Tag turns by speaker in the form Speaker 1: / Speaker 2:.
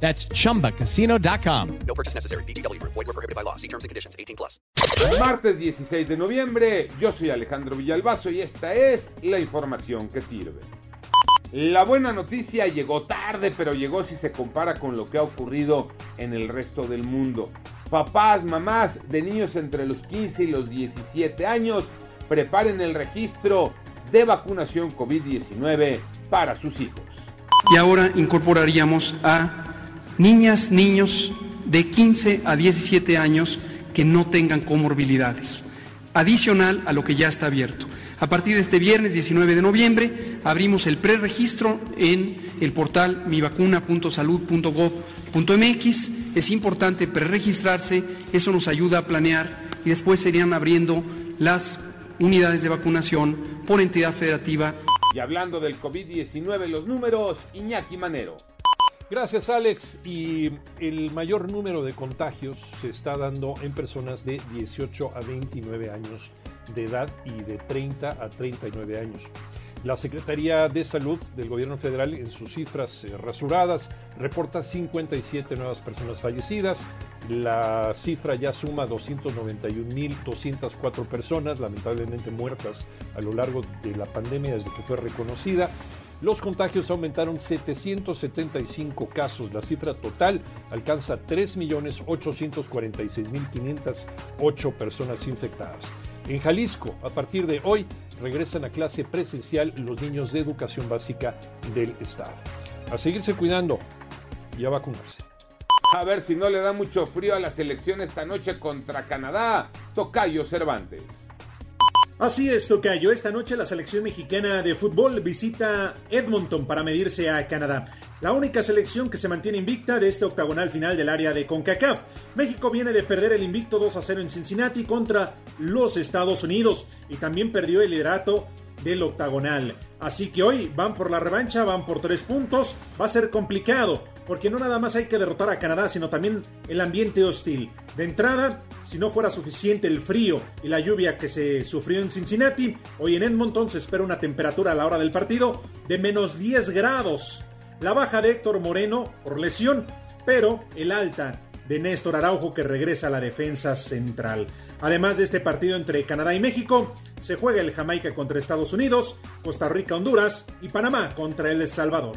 Speaker 1: That's chumbacasino.com.
Speaker 2: No purchase necessary. BGW. Void were prohibited by law. See terms and conditions. 18 plus.
Speaker 3: Martes 16 de noviembre, yo soy Alejandro Villalbazo y esta es la información que sirve. La buena noticia llegó tarde, pero llegó si se compara con lo que ha ocurrido en el resto del mundo. Papás, mamás de niños entre los 15 y los 17 años, preparen el registro de vacunación COVID-19 para sus hijos.
Speaker 4: Y ahora incorporaríamos a niñas, niños de 15 a 17 años que no tengan comorbilidades, adicional a lo que ya está abierto. A partir de este viernes 19 de noviembre abrimos el preregistro en el portal mivacuna.salud.gov.mx. Es importante preregistrarse, eso nos ayuda a planear y después serían abriendo las unidades de vacunación por entidad federativa.
Speaker 3: Y hablando del COVID-19, los números, Iñaki Manero.
Speaker 5: Gracias Alex. Y el mayor número de contagios se está dando en personas de 18 a 29 años de edad y de 30 a 39 años. La Secretaría de Salud del Gobierno Federal en sus cifras eh, rasuradas reporta 57 nuevas personas fallecidas. La cifra ya suma 291.204 personas lamentablemente muertas a lo largo de la pandemia desde que fue reconocida. Los contagios aumentaron 775 casos. La cifra total alcanza 3.846.508 personas infectadas. En Jalisco, a partir de hoy, regresan a clase presencial los niños de educación básica del Estado. A seguirse cuidando y a vacunarse.
Speaker 3: A ver si no le da mucho frío a la selección esta noche contra Canadá. Tocayo Cervantes.
Speaker 6: Así es, Tocayo. Esta noche la selección mexicana de fútbol visita Edmonton para medirse a Canadá. La única selección que se mantiene invicta de este octagonal final del área de CONCACAF. México viene de perder el invicto 2 a 0 en Cincinnati contra los Estados Unidos y también perdió el liderato del octagonal. Así que hoy van por la revancha, van por tres puntos. Va a ser complicado porque no nada más hay que derrotar a Canadá, sino también el ambiente hostil. De entrada, si no fuera suficiente el frío y la lluvia que se sufrió en Cincinnati, hoy en Edmonton se espera una temperatura a la hora del partido de menos 10 grados. La baja de Héctor Moreno por lesión, pero el alta de Néstor Araujo que regresa a la defensa central. Además de este partido entre Canadá y México, se juega el Jamaica contra Estados Unidos, Costa Rica, Honduras y Panamá contra El Salvador.